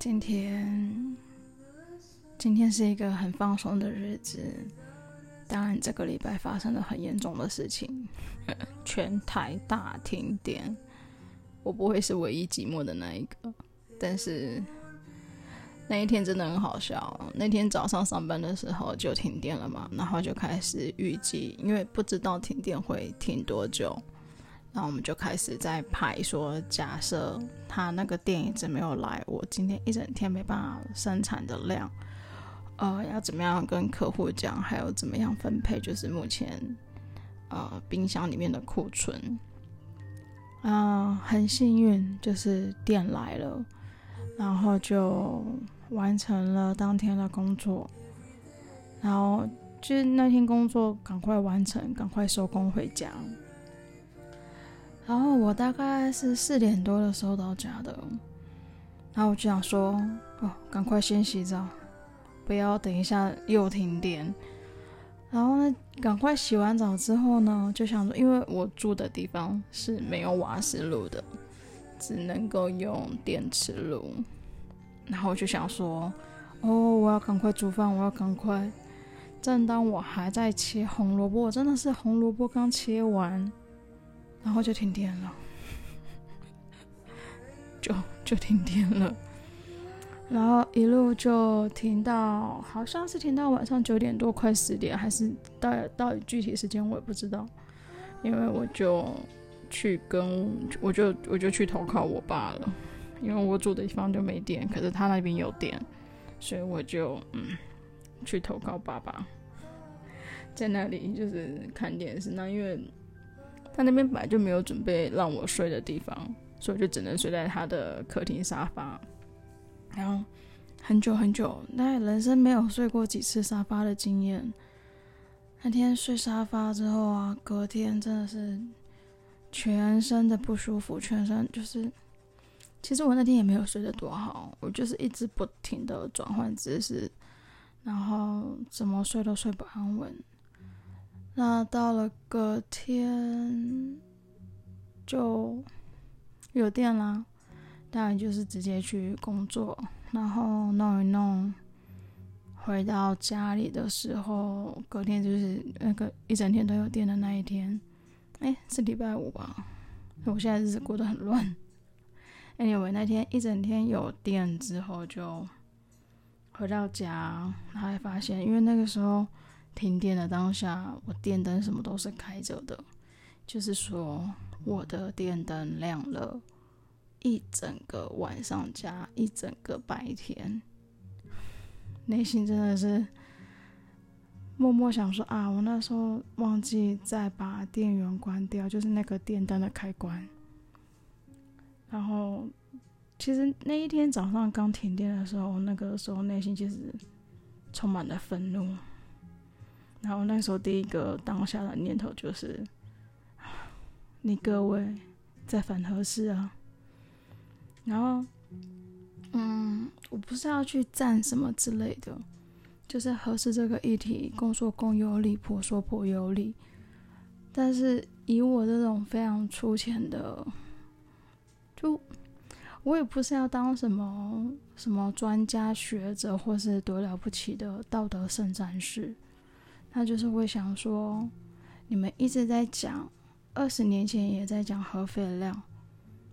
今天，今天是一个很放松的日子。当然，这个礼拜发生了很严重的事情，全台大停电。我不会是唯一寂寞的那一个，但是那一天真的很好笑。那天早上上班的时候就停电了嘛，然后就开始预计，因为不知道停电会停多久。然后我们就开始在排，说假设他那个店一直没有来，我今天一整天没办法生产的量，呃，要怎么样跟客户讲，还有怎么样分配，就是目前呃冰箱里面的库存。啊、呃，很幸运，就是电来了，然后就完成了当天的工作，然后就那天工作赶快完成，赶快收工回家。然后我大概是四点多的时候到家的，然后我就想说，哦，赶快先洗澡，不要等一下又停电。然后呢，赶快洗完澡之后呢，就想说，因为我住的地方是没有瓦斯炉的，只能够用电磁炉。然后我就想说，哦，我要赶快煮饭，我要赶快。正当我还在切红萝卜，真的是红萝卜刚切完。然后就停电了，就就停电了，然后一路就停到好像是停到晚上九点多，快十点，还是到到具体时间我也不知道，因为我就去跟我就我就去投靠我爸了，因为我住的地方就没电，可是他那边有电，所以我就嗯去投靠爸爸，在那里就是看电视，那因为。他那边本来就没有准备让我睡的地方，所以就只能睡在他的客厅沙发。然后很久很久，那人生没有睡过几次沙发的经验。那天睡沙发之后啊，隔天真的是全身的不舒服，全身就是。其实我那天也没有睡得多好，我就是一直不停的转换姿势，然后怎么睡都睡不安稳。那到了隔天就有电啦，当然就是直接去工作，然后弄一弄，回到家里的时候，隔天就是那个一整天都有电的那一天，哎，是礼拜五吧？我现在日子过得很乱。Anyway，那天一整天有电之后，就回到家，然后发现，因为那个时候。停电的当下，我电灯什么都是开着的，就是说我的电灯亮了一整个晚上加一整个白天，内心真的是默默想说啊，我那时候忘记再把电源关掉，就是那个电灯的开关。然后其实那一天早上刚停电的时候，那个时候内心其实充满了愤怒。然后那时候第一个当下的念头就是，你各位在反核四啊？然后，嗯，我不是要去赞什么之类的，就是核四这个议题，公说公有理，婆说婆有理。但是以我这种非常粗浅的，就我也不是要当什么什么专家学者，或是多了不起的道德圣战士。他就是会想说，你们一直在讲，二十年前也在讲核废料，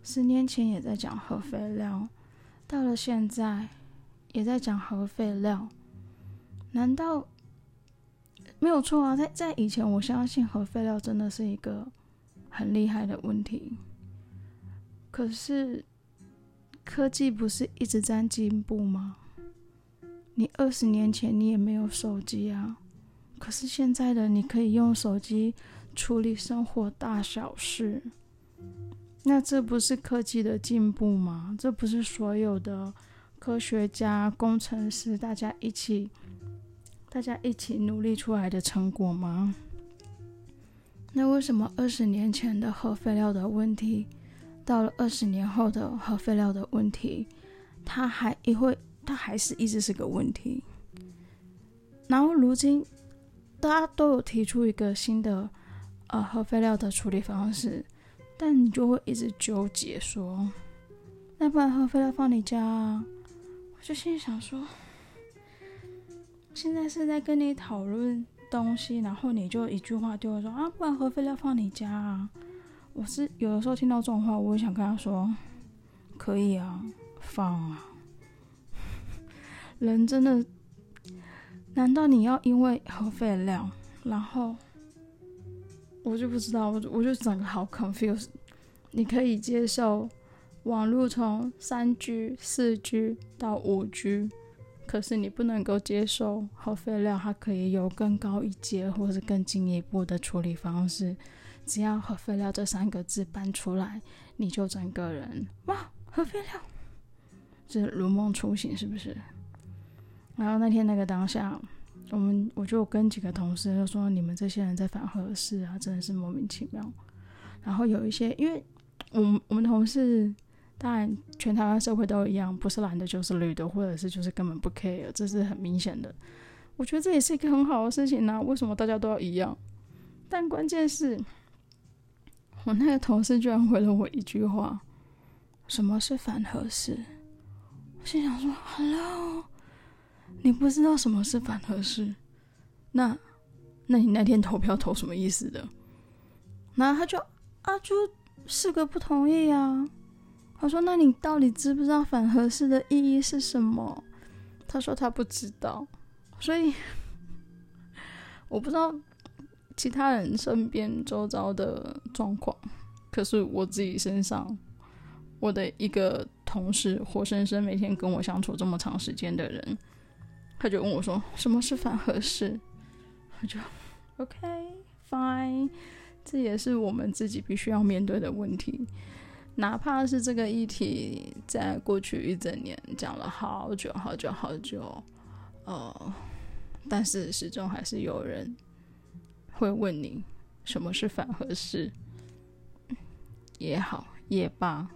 十年前也在讲核废料，到了现在也在讲核废料，难道没有错啊？在在以前，我相信核废料真的是一个很厉害的问题，可是科技不是一直在进步吗？你二十年前你也没有手机啊。可是现在的你可以用手机处理生活大小事，那这不是科技的进步吗？这不是所有的科学家、工程师大家一起、大家一起努力出来的成果吗？那为什么二十年前的核废料的问题，到了二十年后的核废料的问题，它还一会，它还是一直是个问题？然后如今。大家都有提出一个新的呃核废料的处理方式，但你就会一直纠结说，那不然核废料放你家啊，我就心里想说，现在是在跟你讨论东西，然后你就一句话就会说啊，不然核废料放你家啊？我是有的时候听到这种话，我也想跟他说，可以啊，放啊。人真的，难道你要因为核废料，然后我就不知道，我就我就整个好 confused。你可以接受网络从三 G、四 G 到五 G，可是你不能够接受核废料，它可以有更高一阶或是更进一步的处理方式。只要核废料这三个字搬出来，你就整个人哇，核废料，这如梦初醒，是不是？然后那天那个当下，我们我就跟几个同事就说：“你们这些人在反核四啊，真的是莫名其妙。”然后有一些，因为我们我们同事，当然全台湾社会都一样，不是蓝的就是绿的，或者是就是根本不 care，这是很明显的。我觉得这也是一个很好的事情呢、啊。为什么大家都要一样？但关键是。我那个同事居然回了我一句话：“什么是反核四？”我心想说：“Hello，你不知道什么是反核四？那，那你那天投票投什么意思的？”然后他就啊，就四个不同意啊。他说：“那你到底知不知道反核四的意义是什么？”他说他不知道，所以 我不知道。其他人身边周遭的状况，可是我自己身上，我的一个同事，活生生每天跟我相处这么长时间的人，他就问我说：“什么是反合适？”我就 OK fine，这也是我们自己必须要面对的问题。哪怕是这个议题在过去一整年讲了好久好久好久，呃，但是始终还是有人。会问你什么是反合适也好也罢，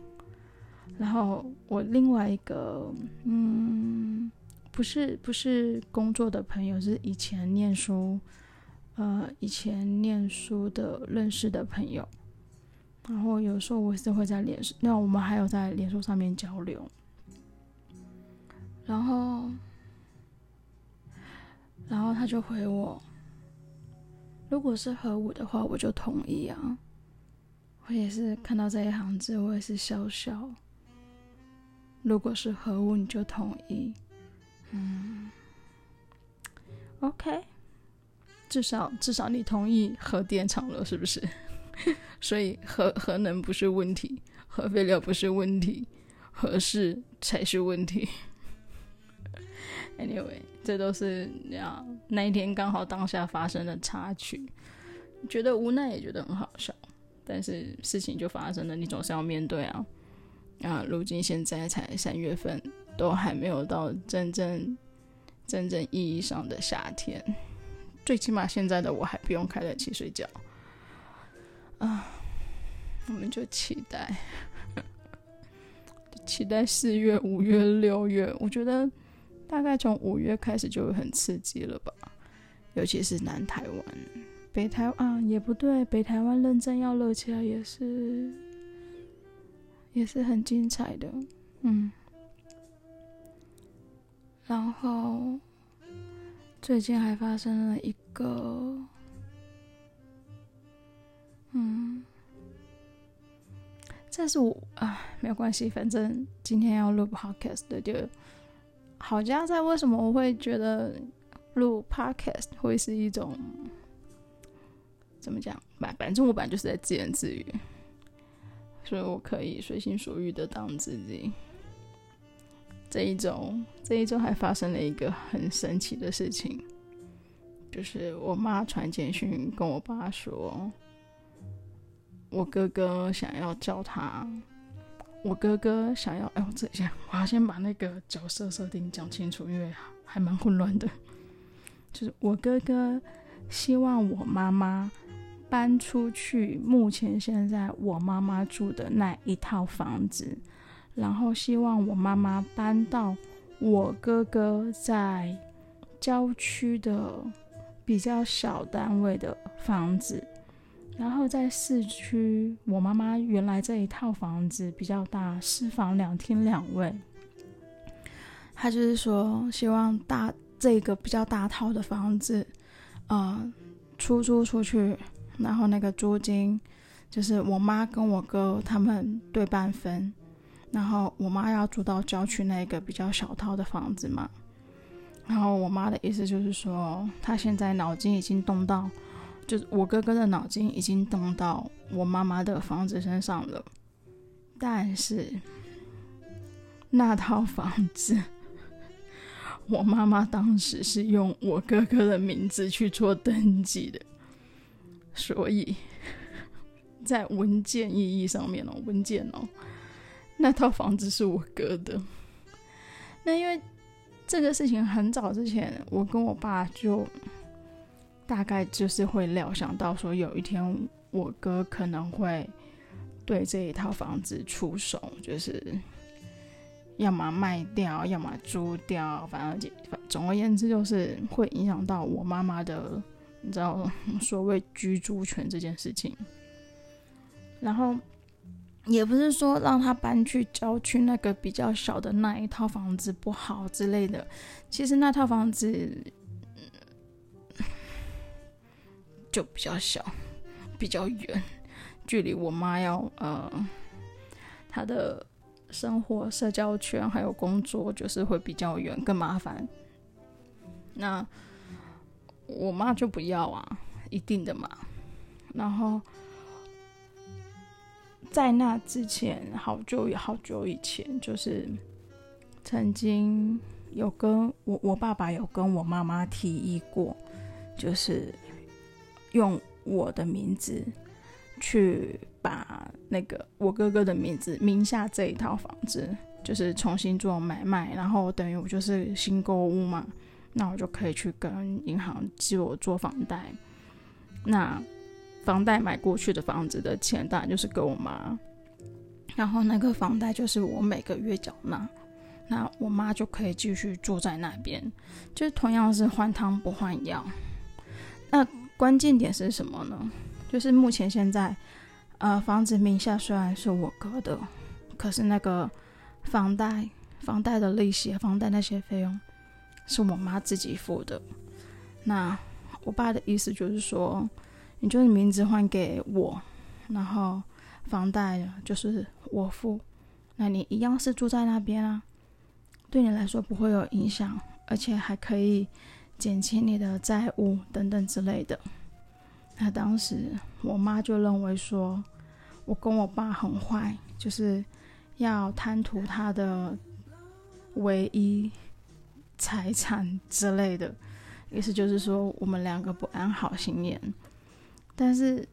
然后我另外一个嗯，不是不是工作的朋友，是以前念书呃以前念书的认识的朋友，然后有时候我是会在脸书，那我们还有在脸书上面交流，然后然后他就回我。如果是核武的话，我就同意啊。我也是看到这一行字，我也是笑笑。如果是核武，你就同意。嗯，OK，至少至少你同意核电厂了，是不是？所以核核能不是问题，核废料不是问题，核四才是问题。Anyway，这都是那那一天刚好当下发生的插曲，觉得无奈也觉得很好笑，但是事情就发生了，你总是要面对啊。啊，如今现在才三月份，都还没有到真正真正意义上的夏天，最起码现在的我还不用开冷气睡觉。啊，我们就期待，期待四月、五月、六月，我觉得。大概从五月开始就很刺激了吧，尤其是南台湾、北台啊，也不对，北台湾认真要热起来也是，也是很精彩的，嗯。然后最近还发生了一个，嗯，这是我啊，没有关系，反正今天要录 podcast 的就。好加在为什么我会觉得录 podcast 会是一种怎么讲？反反正我本来就是在自言自语，所以我可以随心所欲的当自己。这一周，这一周还发生了一个很神奇的事情，就是我妈传简讯跟我爸说，我哥哥想要叫他。我哥哥想要，哎，我这下我要先把那个角色设定讲清楚，因为还蛮混乱的。就是我哥哥希望我妈妈搬出去，目前现在我妈妈住的那一套房子，然后希望我妈妈搬到我哥哥在郊区的比较小单位的房子。然后在市区，我妈妈原来这一套房子比较大，四房两厅两卫。他就是说希望大这个比较大套的房子，呃，出租出去，然后那个租金就是我妈跟我哥他们对半分，然后我妈要住到郊区那个比较小套的房子嘛。然后我妈的意思就是说，她现在脑筋已经动到，就是我哥哥的脑筋已经动到我妈妈的房子身上了。但是那套房子，我妈妈当时是用我哥哥的名字去做登记的，所以在文件意义上面哦，文件哦，那套房子是我哥的。那因为。这个事情很早之前，我跟我爸就大概就是会料想到说，有一天我哥可能会对这一套房子出手，就是要么卖掉，要么租掉，反正总而言之，就是会影响到我妈妈的，你知道所谓居住权这件事情，然后。也不是说让他搬去郊区那个比较小的那一套房子不好之类的，其实那套房子就比较小，比较远，距离我妈要呃她的生活、社交圈还有工作就是会比较远，更麻烦。那我妈就不要啊，一定的嘛，然后。在那之前，好久好久以前，就是曾经有跟我我爸爸有跟我妈妈提议过，就是用我的名字去把那个我哥哥的名字名下这一套房子，就是重新做买卖，然后等于我就是新购屋嘛，那我就可以去跟银行借我做房贷，那。房贷买过去的房子的钱，当然就是给我妈，然后那个房贷就是我每个月缴纳，那我妈就可以继续住在那边，就是同样是换汤不换药。那关键点是什么呢？就是目前现在，呃，房子名下虽然是我哥的，可是那个房贷、房贷的利息、房贷那些费用是我妈自己付的。那我爸的意思就是说。你就是名字换给我，然后房贷就是我付，那你一样是住在那边啊，对你来说不会有影响，而且还可以减轻你的债务等等之类的。那当时我妈就认为说，我跟我爸很坏，就是要贪图他的唯一财产之类的，意思就是说我们两个不安好心眼。但是，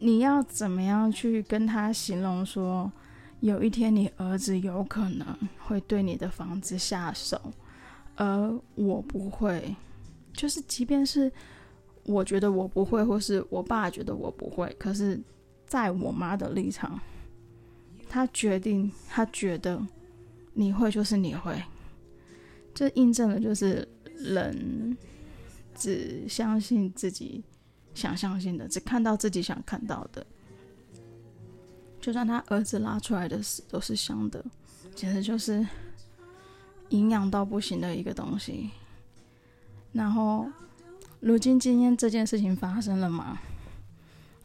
你要怎么样去跟他形容说，有一天你儿子有可能会对你的房子下手，而我不会，就是即便是我觉得我不会，或是我爸觉得我不会，可是在我妈的立场，他决定，他觉得你会就是你会，这印证了就是人只相信自己。想象性的，只看到自己想看到的。就算他儿子拉出来的屎都是香的，简直就是营养到不行的一个东西。然后，如今今天这件事情发生了嘛，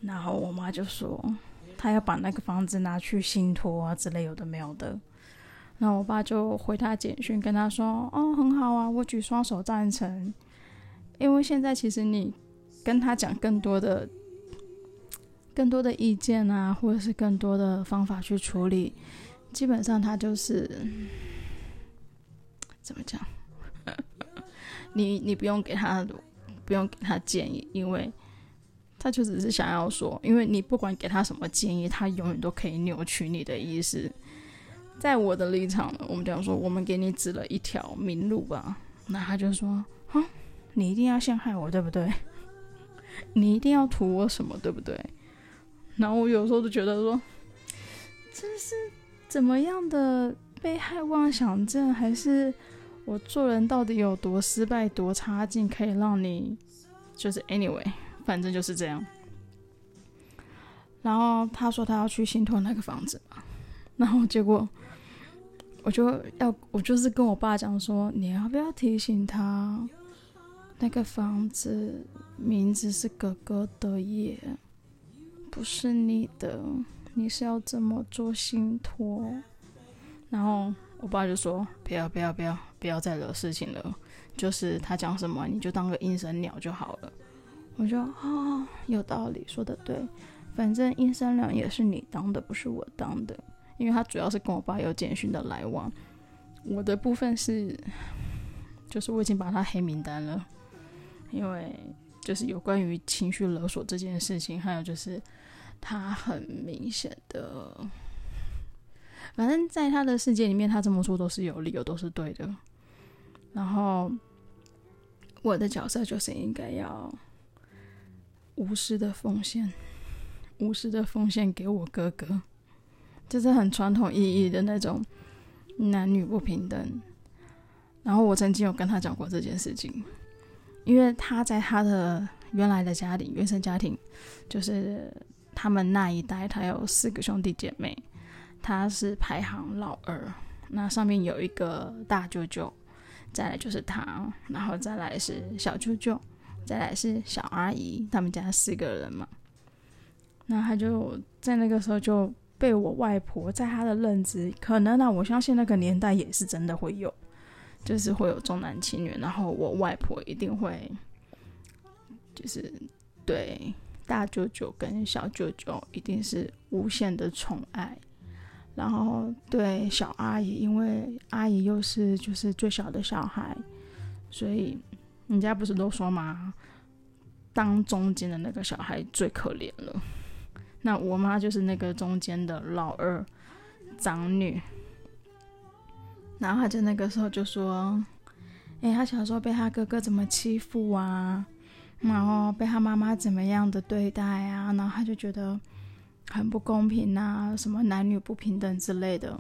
然后我妈就说，她要把那个房子拿去信托啊之类有的没有的。然后我爸就回他简讯，跟他说：“哦，很好啊，我举双手赞成，因为现在其实你。”跟他讲更多的、更多的意见啊，或者是更多的方法去处理，基本上他就是怎么讲？你你不用给他，不用给他建议，因为他就只是想要说，因为你不管给他什么建议，他永远都可以扭曲你的意思。在我的立场，我们讲说，我们给你指了一条明路吧，那他就说，啊，你一定要陷害我，对不对？你一定要图我什么，对不对？然后我有时候就觉得说，这是怎么样的被害妄想症，还是我做人到底有多失败、多差劲，可以让你就是 anyway，反正就是这样。然后他说他要去信托那个房子嘛，然后结果我就要我就是跟我爸讲说，你要不要提醒他，那个房子名字是哥哥的耶，不是你的，你是要这么做信托。然后我爸就说，不要不要不要不要再惹事情了，就是他讲什么你就当个应声鸟就好了。我就啊、哦，有道理，说的对。反正应声鸟也是你当的，不是我当的。因为他主要是跟我爸有简讯的来往，我的部分是，就是我已经把他黑名单了。因为就是有关于情绪勒索这件事情，还有就是他很明显的，反正在他的世界里面，他这么说都是有理由，都是对的。然后我的角色就是应该要。无私的奉献，无私的奉献给我哥哥，这是很传统意义的那种男女不平等。然后我曾经有跟他讲过这件事情，因为他在他的原来的家庭，原生家庭，就是他们那一代，他有四个兄弟姐妹，他是排行老二，那上面有一个大舅舅，再来就是他，然后再来是小舅舅。再来是小阿姨，他们家四个人嘛。那他就在那个时候就被我外婆，在他的认知，可能呢、我相信那个年代也是真的会有，就是会有重男轻女。然后我外婆一定会，就是对大舅舅跟小舅舅一定是无限的宠爱，然后对小阿姨，因为阿姨又是就是最小的小孩，所以。人家不是都说吗？当中间的那个小孩最可怜了。那我妈就是那个中间的老二长女。然后他就那个时候就说：“哎，他小时候被他哥哥怎么欺负啊？然后被他妈妈怎么样的对待啊？然后他就觉得很不公平啊，什么男女不平等之类的。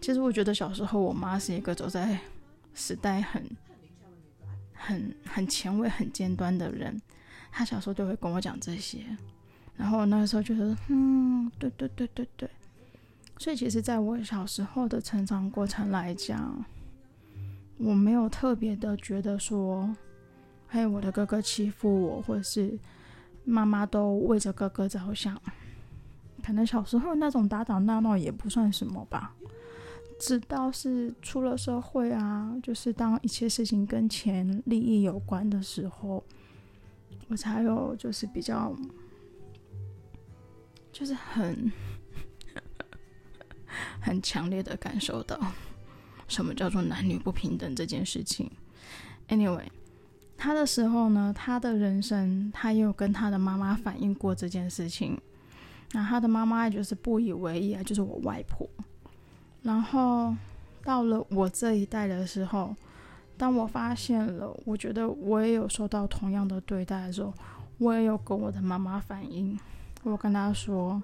其实我觉得小时候我妈是一个走在时代很。”很很前卫、很尖端的人，他小时候就会跟我讲这些，然后那个时候觉得，嗯，对对对对对。所以其实，在我小时候的成长过程来讲，我没有特别的觉得说，嘿，我的哥哥欺负我，或者是妈妈都为着哥哥着想。可能小时候那种打打闹闹也不算什么吧。直到是出了社会啊，就是当一切事情跟钱利益有关的时候，我才有就是比较，就是很很强烈的感受到什么叫做男女不平等这件事情。Anyway，他的时候呢，他的人生他也有跟他的妈妈反映过这件事情，那他的妈妈就是不以为意啊，就是我外婆。然后到了我这一代的时候，当我发现了，我觉得我也有受到同样的对待的时候，我也有跟我的妈妈反映。我跟她说：“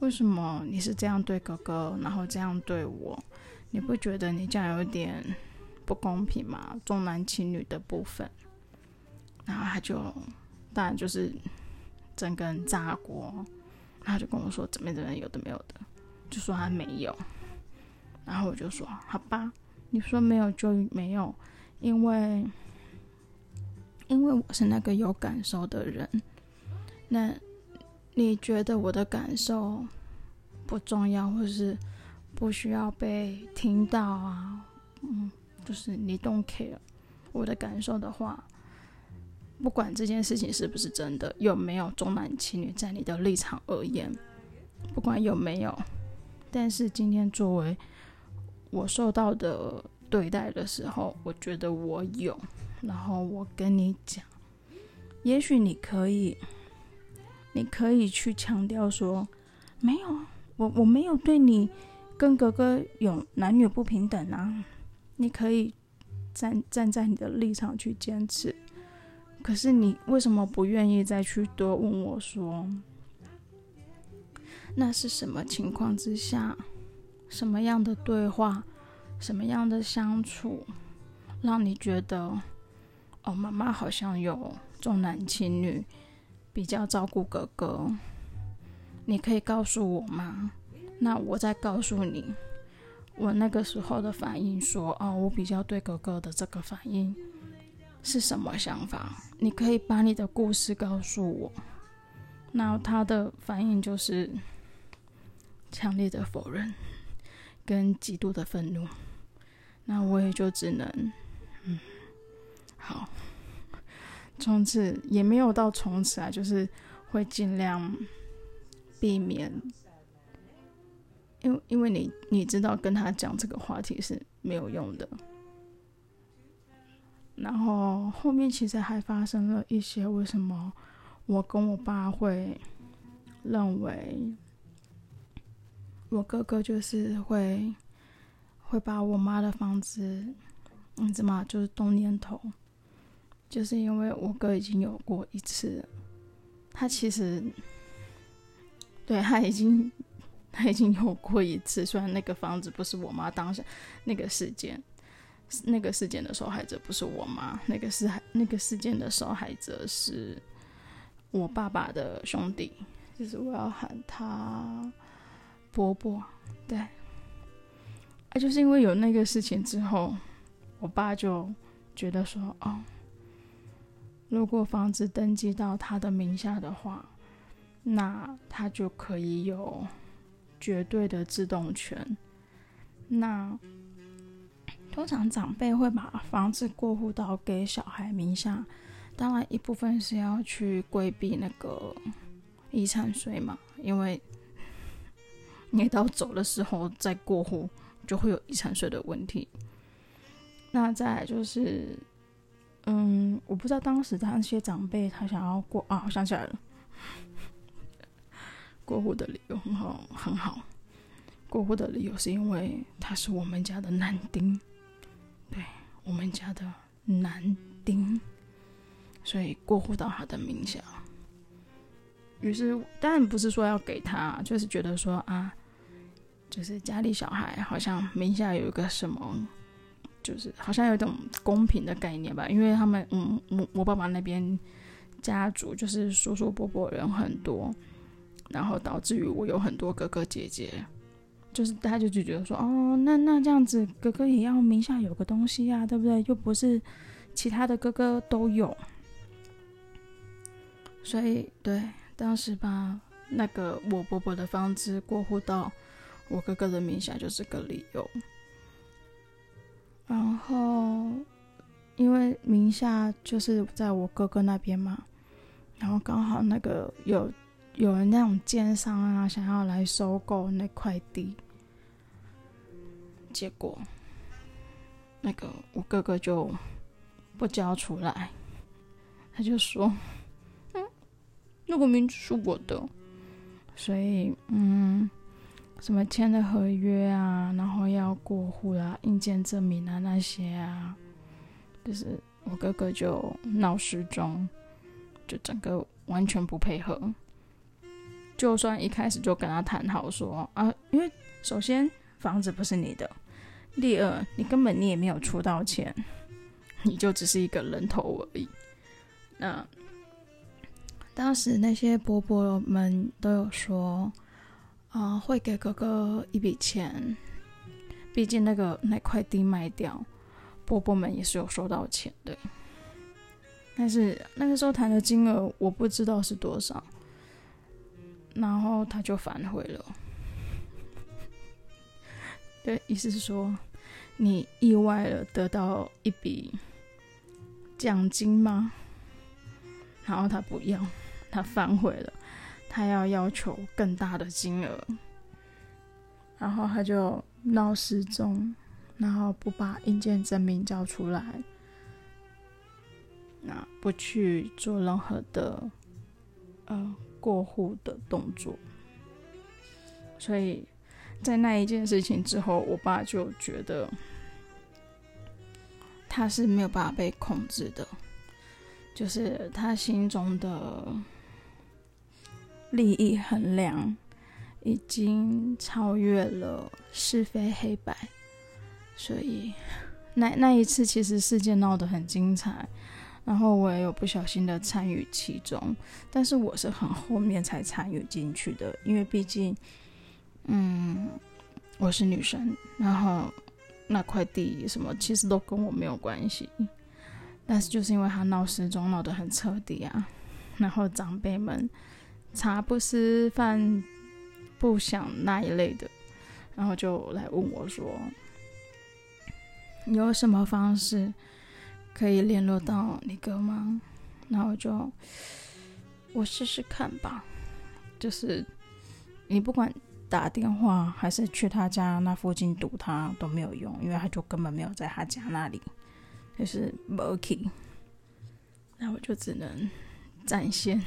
为什么你是这样对哥哥，然后这样对我？你不觉得你这样有点不公平吗？重男轻女的部分。”然后他就当然就是整个人炸锅，他就跟我说：“怎么怎么有的没有的，就说他没有。”然后我就说：“好吧，你说没有就没有，因为因为我是那个有感受的人。那你觉得我的感受不重要，或是不需要被听到啊？嗯，就是你 don't care 我的感受的话，不管这件事情是不是真的，有没有重男轻女，在你的立场而言，不管有没有，但是今天作为。”我受到的对待的时候，我觉得我有，然后我跟你讲，也许你可以，你可以去强调说，没有，我我没有对你跟哥哥有男女不平等啊，你可以站站在你的立场去坚持，可是你为什么不愿意再去多问我说，那是什么情况之下？什么样的对话，什么样的相处，让你觉得哦，妈妈好像有重男轻女，比较照顾哥哥？你可以告诉我吗？那我再告诉你，我那个时候的反应说，哦，我比较对哥哥的这个反应是什么想法？你可以把你的故事告诉我。那他的反应就是强烈的否认跟极度的愤怒。那我也就只能，嗯，从此也没有到从此啊，就是会尽量避免，因为因为你你知道跟他讲这个话题是没有用的。然后后面其实还发生了一些，为什么我跟我爸会认为我哥哥就是会会把我妈的房子，你知道吗？就是动念头，就是因为我哥已经有过一次，他其实对他已经他已经有过一次，虽然那个房子不是我妈当时那个事件。那个事件的受害者不是我妈，那个是那个事件的受害者是我爸爸的兄弟，就是我要喊他伯伯，对，啊，就是因为有那个事情之后，我爸就觉得说，哦，如果房子登记到他的名下的话，那他就可以有绝对的自动权，那。通常长辈会把房子过户到给小孩名下，当然一部分是要去规避那个遗产税嘛，因为你到走的时候再过户就会有遗产税的问题。那再来就是，嗯，我不知道当时他那些长辈他想要过啊，我想起来了，过户的理由很好，很好，过户的理由是因为他是我们家的男丁。对，我们家的男丁，所以过户到他的名下。于是，当然不是说要给他，就是觉得说啊，就是家里小孩好像名下有一个什么，就是好像有一种公平的概念吧。因为他们，嗯，我我爸爸那边家族就是叔叔伯伯人很多，然后导致于我有很多哥哥姐姐。就是大家就就觉得说，哦，那那这样子，哥哥也要名下有个东西呀，对不对？又不是其他的哥哥都有，所以对，当时把那个我伯伯的房子过户到我哥哥的名下就是个理由。然后因为名下就是在我哥哥那边嘛，然后刚好那个有有人那种奸商啊，想要来收购那块地。结果，那个我哥哥就不交出来，他就说：“嗯，那个名字是我的，所以嗯，什么签的合约啊，然后要过户啊，印鉴证明啊那些啊，就是我哥哥就闹失踪，就整个完全不配合。就算一开始就跟他谈好说啊，因为首先房子不是你的。”第二，你根本你也没有出到钱，你就只是一个人头而已。那当时那些伯伯们都有说，呃，会给哥哥一笔钱，毕竟那个那块地卖掉，伯伯们也是有收到钱的。但是那个时候谈的金额我不知道是多少，然后他就反悔了。对，意思是说，你意外了得到一笔奖金吗？然后他不要，他反悔了，他要要求更大的金额，然后他就闹失踪，然后不把印鉴证明交出来，那不去做任何的呃过户的动作，所以。在那一件事情之后，我爸就觉得他是没有办法被控制的，就是他心中的利益衡量已经超越了是非黑白，所以那那一次其实事件闹得很精彩，然后我也有不小心的参与其中，但是我是很后面才参与进去的，因为毕竟。嗯，我是女生，然后那块地什么其实都跟我没有关系，但是就是因为他闹失踪闹得很彻底啊，然后长辈们茶不思饭不想那一类的，然后就来问我说，有什么方式可以联络到你哥吗？然后就我试试看吧，就是你不管。打电话还是去他家那附近堵他都没有用，因为他就根本没有在他家那里，就是没去。那我就只能展现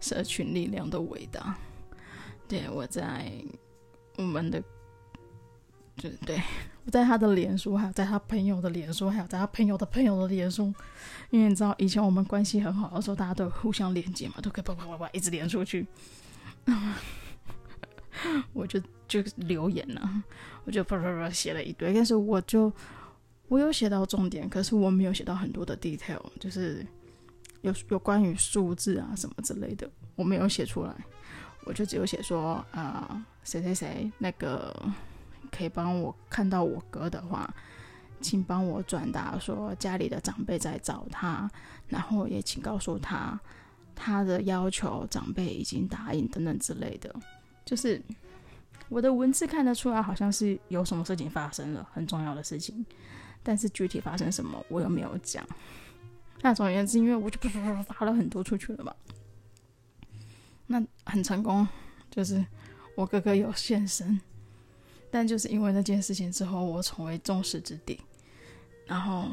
社群力量的伟大。对，我在我们的，就对，我在他的脸书，还有在他朋友的脸书，还有在他朋友的朋友的脸书，因为你知道以前我们关系很好的时候，大家都互相连接嘛，都可以啪啪啪啪一直连出去。我就就留言了，我就啪啪啪写了一堆，但是我就我有写到重点，可是我没有写到很多的 detail，就是有有关于数字啊什么之类的，我没有写出来，我就只有写说啊，谁谁谁那个可以帮我看到我哥的话，请帮我转达说家里的长辈在找他，然后也请告诉他。他的要求，长辈已经答应等等之类的，就是我的文字看得出来，好像是有什么事情发生了，很重要的事情，但是具体发生什么，我又没有讲。那总而言之，因为我就啪啪啪发了很多出去了嘛，那很成功，就是我哥哥有现身，但就是因为那件事情之后，我成为众矢之的，然后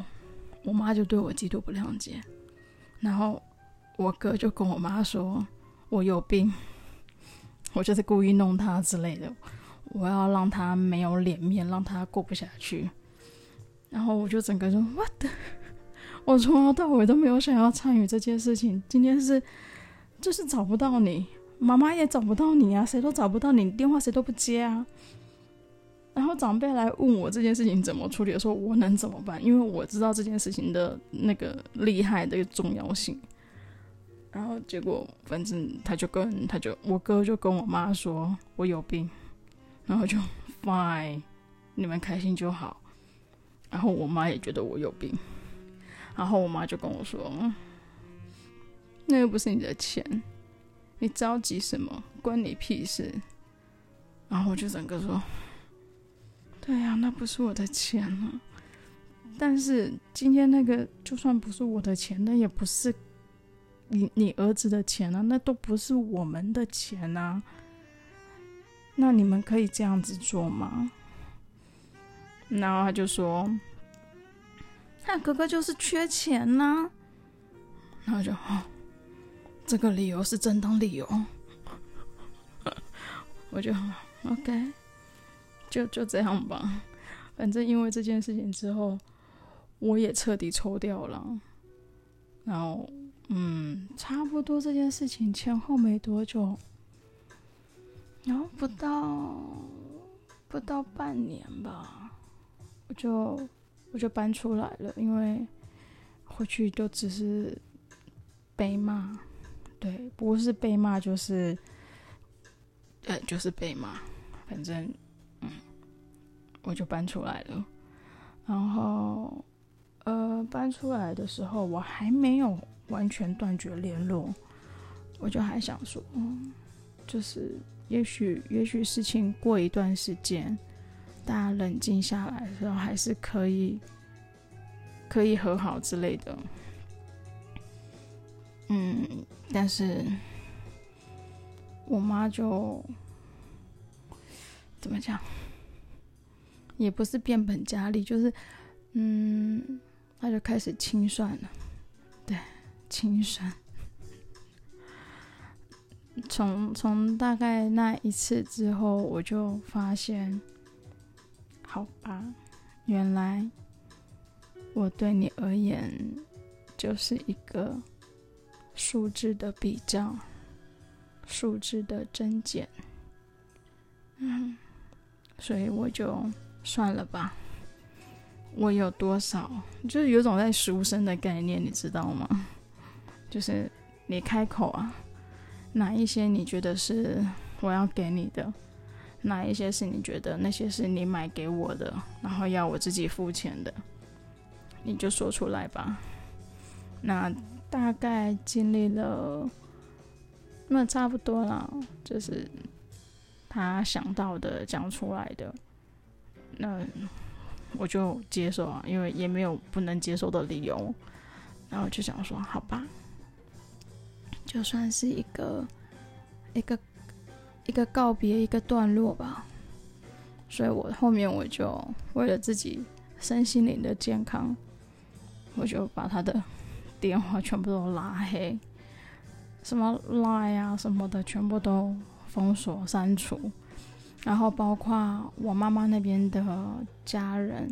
我妈就对我极度不谅解，然后。我哥就跟我妈说：“我有病，我就是故意弄他之类的，我要让他没有脸面，让他过不下去。”然后我就整个人：“What？我从头到尾都没有想要参与这件事情。今天是就是找不到你，妈妈也找不到你啊，谁都找不到你，电话谁都不接啊。然后长辈来问我这件事情怎么处理的时候，我能怎么办？因为我知道这件事情的那个厉害的重要性。”然后结果，反正他就跟他就我哥就跟我妈说我有病，然后就 fine，你们开心就好。然后我妈也觉得我有病，然后我妈就跟我说，那又不是你的钱，你着急什么？关你屁事。然后我就整个说，对呀，那不是我的钱啊。但是今天那个就算不是我的钱，那也不是。你你儿子的钱呢？那都不是我们的钱呐。那你们可以这样子做吗？然后他就说：“他哥哥就是缺钱呐。”然后就哦，这个理由是正当理由。我就 OK，就就这样吧。反正因为这件事情之后，我也彻底抽掉了。然后。嗯，差不多这件事情前后没多久，然后不到不到半年吧，我就我就搬出来了，因为回去就只是被骂，对，不是被骂就是，呃，就是被骂，反正嗯，我就搬出来了，然后呃，搬出来的时候我还没有。完全断绝联络，我就还想说，嗯，就是也许也许事情过一段时间，大家冷静下来的时候，还是可以可以和好之类的。嗯，但是我妈就怎么讲，也不是变本加厉，就是嗯，她就开始清算了，对。清算。从从大概那一次之后，我就发现，好吧，原来我对你而言就是一个数字的比较，数字的增减。嗯，所以我就算了吧。我有多少，就是有种在赎身的概念，你知道吗？就是你开口啊，哪一些你觉得是我要给你的，哪一些是你觉得那些是你买给我的，然后要我自己付钱的，你就说出来吧。那大概经历了，那差不多了，就是他想到的讲出来的，那我就接受啊，因为也没有不能接受的理由。然后就想说，好吧，就算是一个一个一个告别，一个段落吧。所以我后面我就为了自己身心灵的健康，我就把他的电话全部都拉黑，什么 Line 啊什么的全部都封锁删除，然后包括我妈妈那边的家人。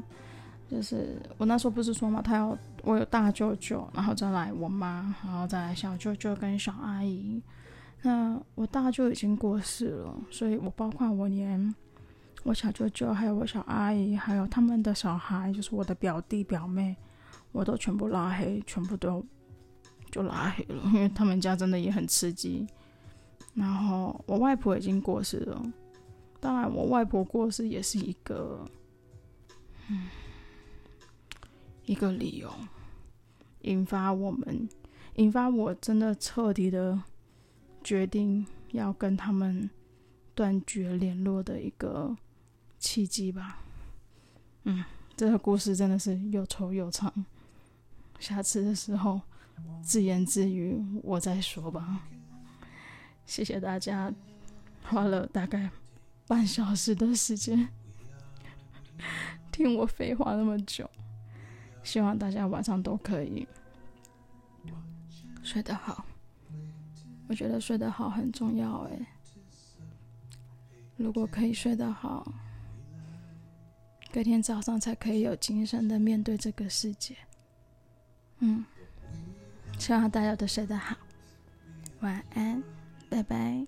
就是我那时候不是说嘛，他要我有大舅舅，然后再来我妈，然后再来小舅舅跟小阿姨。那我大舅已经过世了，所以我包括我连我小舅舅，还有我小阿姨，还有他们的小孩，就是我的表弟表妹，我都全部拉黑，全部都就拉黑了，因为他们家真的也很刺激。然后我外婆已经过世了，当然我外婆过世也是一个，嗯。一个理由，引发我们，引发我真的彻底的决定要跟他们断绝联络的一个契机吧。嗯，这个故事真的是又臭又长，下次的时候自言自语我再说吧。谢谢大家，花了大概半小时的时间听我废话那么久。希望大家晚上都可以睡得好。我觉得睡得好很重要诶。如果可以睡得好，隔天早上才可以有精神的面对这个世界。嗯，希望大家都睡得好，晚安，拜拜。